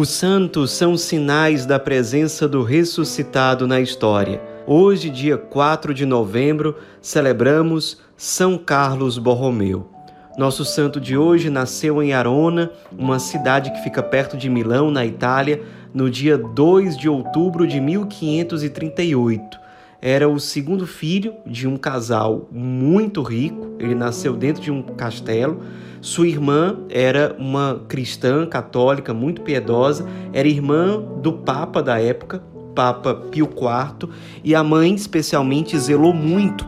Os santos são sinais da presença do ressuscitado na história. Hoje, dia 4 de novembro, celebramos São Carlos Borromeu. Nosso santo de hoje nasceu em Arona, uma cidade que fica perto de Milão, na Itália, no dia 2 de outubro de 1538. Era o segundo filho de um casal muito rico, ele nasceu dentro de um castelo sua irmã era uma cristã católica muito piedosa, era irmã do Papa da época, Papa Pio IV, e a mãe especialmente zelou muito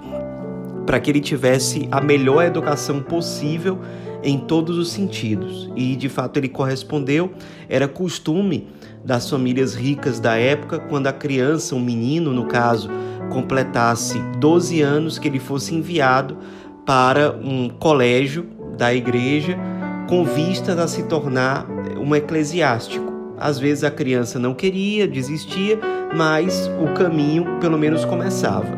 para que ele tivesse a melhor educação possível em todos os sentidos. E de fato ele correspondeu. Era costume das famílias ricas da época, quando a criança, um menino no caso, completasse 12 anos, que ele fosse enviado para um colégio da igreja com vistas a se tornar um eclesiástico. Às vezes a criança não queria, desistia, mas o caminho pelo menos começava.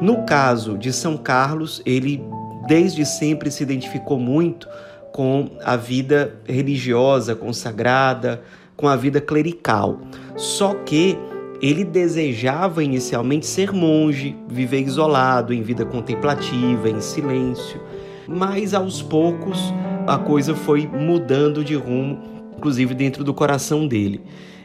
No caso de São Carlos, ele desde sempre se identificou muito com a vida religiosa, consagrada, com a vida clerical. Só que ele desejava inicialmente ser monge, viver isolado, em vida contemplativa, em silêncio mas aos poucos a coisa foi mudando de rumo, inclusive dentro do coração dele.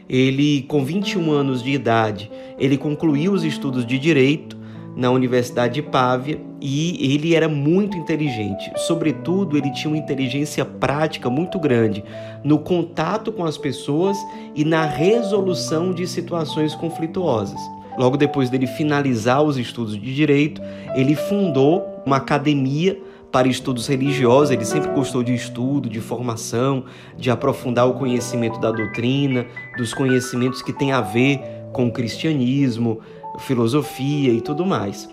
Ele, com 21 anos de idade, ele concluiu os estudos de direito na Universidade de Pávia e ele era muito inteligente. Sobretudo, ele tinha uma inteligência prática muito grande no contato com as pessoas e na resolução de situações conflituosas. Logo depois dele finalizar os estudos de direito, ele fundou uma academia para estudos religiosos, ele sempre gostou de estudo, de formação, de aprofundar o conhecimento da doutrina, dos conhecimentos que têm a ver com o cristianismo, filosofia e tudo mais.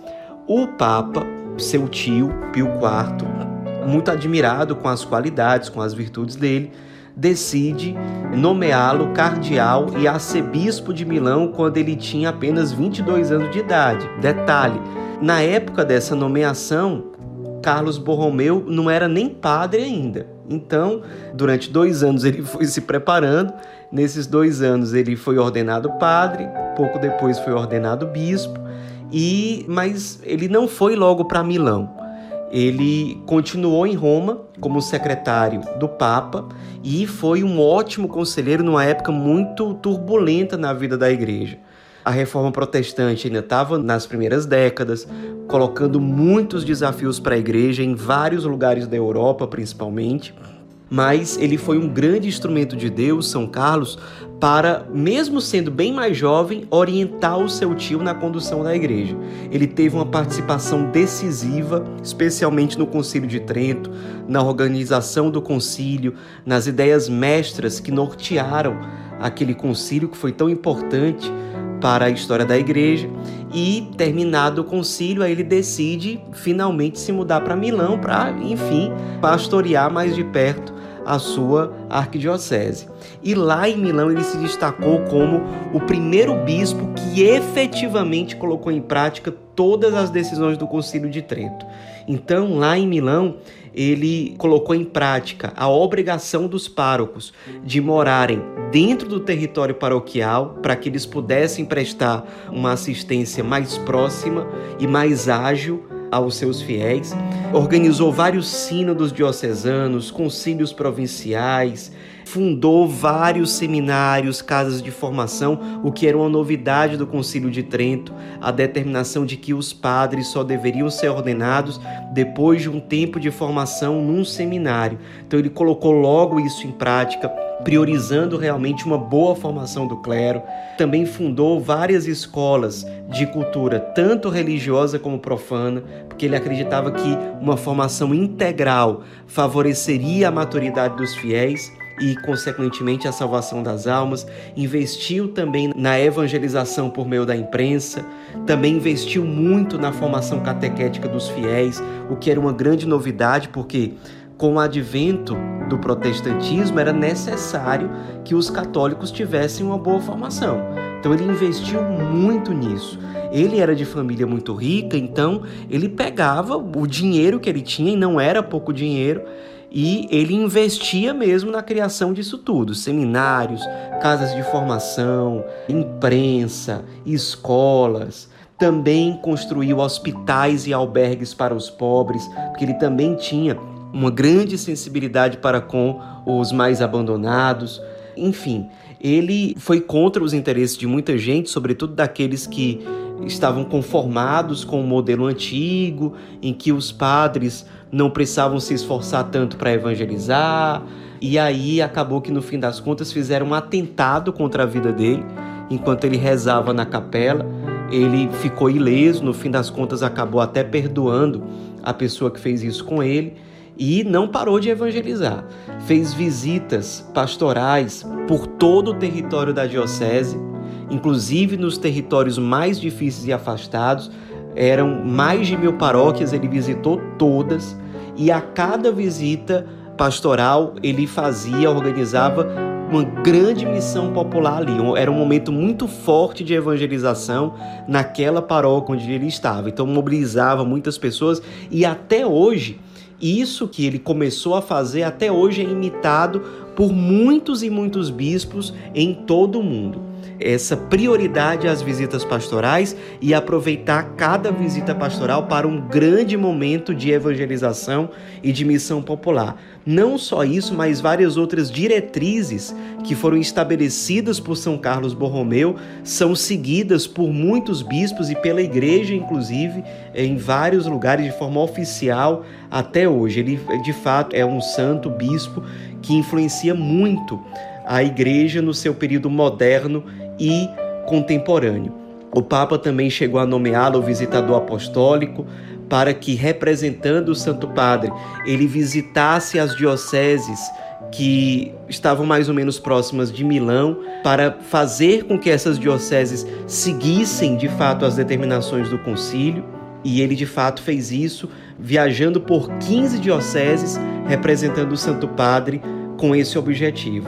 O Papa, seu tio, Pio IV, muito admirado com as qualidades, com as virtudes dele, decide nomeá-lo cardeal e arcebispo de Milão quando ele tinha apenas 22 anos de idade. Detalhe: na época dessa nomeação, Carlos Borromeu não era nem padre ainda. Então, durante dois anos ele foi se preparando. Nesses dois anos ele foi ordenado padre, pouco depois foi ordenado bispo. E mas ele não foi logo para Milão. Ele continuou em Roma como secretário do Papa e foi um ótimo conselheiro numa época muito turbulenta na vida da igreja. A reforma protestante ainda estava nas primeiras décadas, colocando muitos desafios para a igreja em vários lugares da Europa, principalmente. Mas ele foi um grande instrumento de Deus, São Carlos, para, mesmo sendo bem mais jovem, orientar o seu tio na condução da igreja. Ele teve uma participação decisiva, especialmente no Concílio de Trento, na organização do concílio, nas ideias mestras que nortearam aquele concílio que foi tão importante para a história da igreja. E terminado o concílio, aí ele decide finalmente se mudar para Milão para, enfim, pastorear mais de perto a sua arquidiocese. E lá em Milão ele se destacou como o primeiro bispo que efetivamente colocou em prática todas as decisões do Concílio de Trento. Então, lá em Milão, ele colocou em prática a obrigação dos párocos de morarem dentro do território paroquial para que eles pudessem prestar uma assistência mais próxima e mais ágil aos seus fiéis. Organizou vários sínodos diocesanos, concílios provinciais, fundou vários seminários, casas de formação, o que era uma novidade do Concílio de Trento, a determinação de que os padres só deveriam ser ordenados depois de um tempo de formação num seminário. Então ele colocou logo isso em prática, priorizando realmente uma boa formação do clero. Também fundou várias escolas de cultura, tanto religiosa como profana, porque ele acreditava que uma formação integral favoreceria a maturidade dos fiéis e, consequentemente, a salvação das almas. Investiu também na evangelização por meio da imprensa, também investiu muito na formação catequética dos fiéis, o que era uma grande novidade, porque com o advento do protestantismo era necessário que os católicos tivessem uma boa formação. Então ele investiu muito nisso. Ele era de família muito rica, então ele pegava o dinheiro que ele tinha, e não era pouco dinheiro, e ele investia mesmo na criação disso tudo: seminários, casas de formação, imprensa, escolas. Também construiu hospitais e albergues para os pobres, porque ele também tinha uma grande sensibilidade para com os mais abandonados. Enfim, ele foi contra os interesses de muita gente, sobretudo daqueles que estavam conformados com o modelo antigo, em que os padres não precisavam se esforçar tanto para evangelizar. E aí acabou que no fim das contas fizeram um atentado contra a vida dele, enquanto ele rezava na capela. Ele ficou ileso, no fim das contas acabou até perdoando a pessoa que fez isso com ele e não parou de evangelizar. Fez visitas pastorais por todo o território da diocese, inclusive nos territórios mais difíceis e afastados. Eram mais de mil paróquias, ele visitou todas e a cada visita pastoral ele fazia, organizava uma grande missão popular ali. Era um momento muito forte de evangelização naquela paróquia onde ele estava. Então mobilizava muitas pessoas e até hoje isso que ele começou a fazer até hoje é imitado por muitos e muitos bispos em todo o mundo. Essa prioridade às visitas pastorais e aproveitar cada visita pastoral para um grande momento de evangelização e de missão popular. Não só isso, mas várias outras diretrizes que foram estabelecidas por São Carlos Borromeu são seguidas por muitos bispos e pela igreja, inclusive, em vários lugares de forma oficial até hoje. Ele, de fato, é um santo bispo que influencia muito a igreja no seu período moderno e contemporâneo. O Papa também chegou a nomeá-lo visitador apostólico para que, representando o Santo Padre, ele visitasse as dioceses que estavam mais ou menos próximas de Milão, para fazer com que essas dioceses seguissem de fato as determinações do concílio. E ele de fato fez isso, viajando por 15 dioceses, representando o Santo Padre com esse objetivo.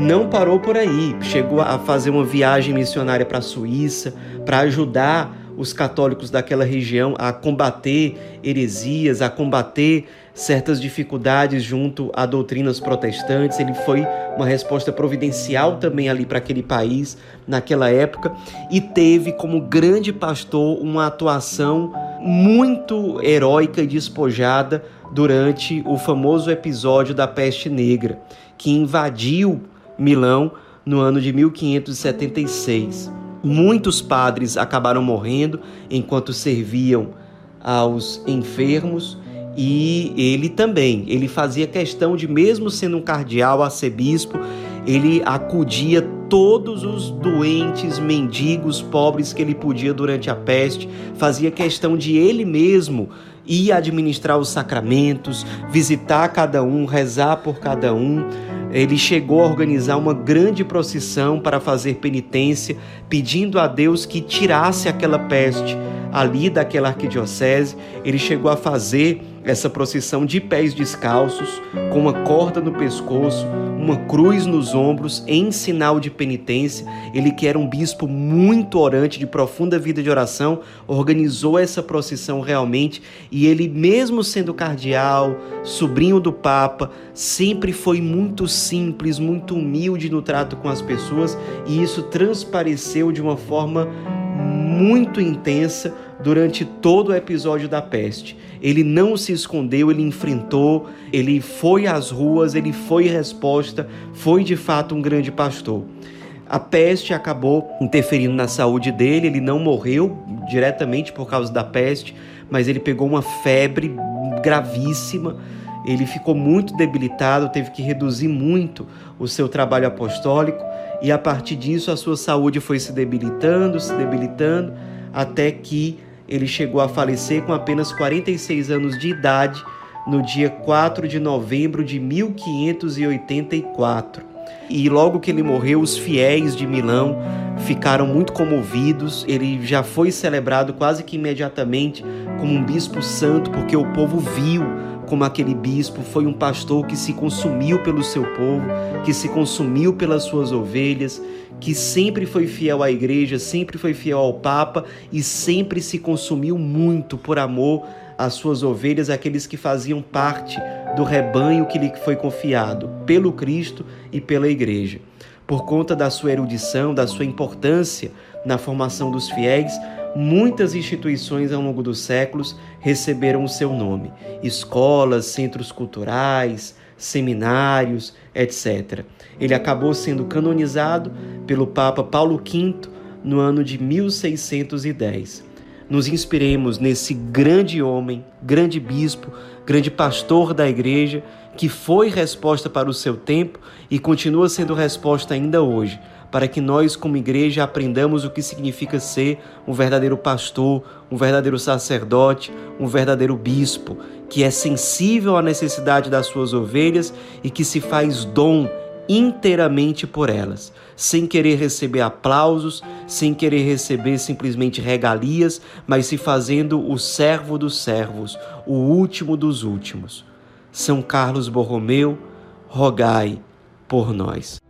Não parou por aí, chegou a fazer uma viagem missionária para a Suíça para ajudar os católicos daquela região a combater heresias, a combater certas dificuldades junto a doutrinas protestantes. Ele foi uma resposta providencial também ali para aquele país naquela época e teve como grande pastor uma atuação muito heróica e despojada durante o famoso episódio da peste negra, que invadiu Milão no ano de 1576. Muitos padres acabaram morrendo enquanto serviam aos enfermos e ele também, ele fazia questão de mesmo sendo um cardeal, arcebispo, ele acudia todos os doentes, mendigos, pobres que ele podia durante a peste, fazia questão de ele mesmo ir administrar os sacramentos, visitar cada um, rezar por cada um. Ele chegou a organizar uma grande procissão para fazer penitência, pedindo a Deus que tirasse aquela peste ali daquela arquidiocese. Ele chegou a fazer essa procissão de pés descalços, com uma corda no pescoço, uma cruz nos ombros, em sinal de penitência. Ele, que era um bispo muito orante, de profunda vida de oração, organizou essa procissão realmente. E ele, mesmo sendo cardeal, sobrinho do Papa, sempre foi muito simples, muito humilde no trato com as pessoas, e isso transpareceu de uma forma muito intensa durante todo o episódio da peste. Ele não se escondeu, ele enfrentou, ele foi às ruas, ele foi resposta, foi de fato um grande pastor. A peste acabou interferindo na saúde dele, ele não morreu diretamente por causa da peste, mas ele pegou uma febre gravíssima. Ele ficou muito debilitado, teve que reduzir muito o seu trabalho apostólico, e a partir disso a sua saúde foi se debilitando, se debilitando, até que ele chegou a falecer com apenas 46 anos de idade no dia 4 de novembro de 1584. E logo que ele morreu, os fiéis de Milão ficaram muito comovidos. Ele já foi celebrado quase que imediatamente como um bispo santo, porque o povo viu como aquele bispo foi um pastor que se consumiu pelo seu povo, que se consumiu pelas suas ovelhas, que sempre foi fiel à igreja, sempre foi fiel ao Papa e sempre se consumiu muito por amor às suas ovelhas, aqueles que faziam parte do rebanho que lhe foi confiado pelo Cristo e pela Igreja. Por conta da sua erudição, da sua importância na formação dos fiéis, muitas instituições ao longo dos séculos receberam o seu nome: escolas, centros culturais, seminários, etc. Ele acabou sendo canonizado pelo Papa Paulo V no ano de 1610. Nos inspiremos nesse grande homem, grande bispo, grande pastor da igreja, que foi resposta para o seu tempo e continua sendo resposta ainda hoje, para que nós, como igreja, aprendamos o que significa ser um verdadeiro pastor, um verdadeiro sacerdote, um verdadeiro bispo, que é sensível à necessidade das suas ovelhas e que se faz dom inteiramente por elas, sem querer receber aplausos, sem querer receber simplesmente regalias, mas se fazendo o servo dos servos, o último dos últimos. São Carlos Borromeu, rogai por nós.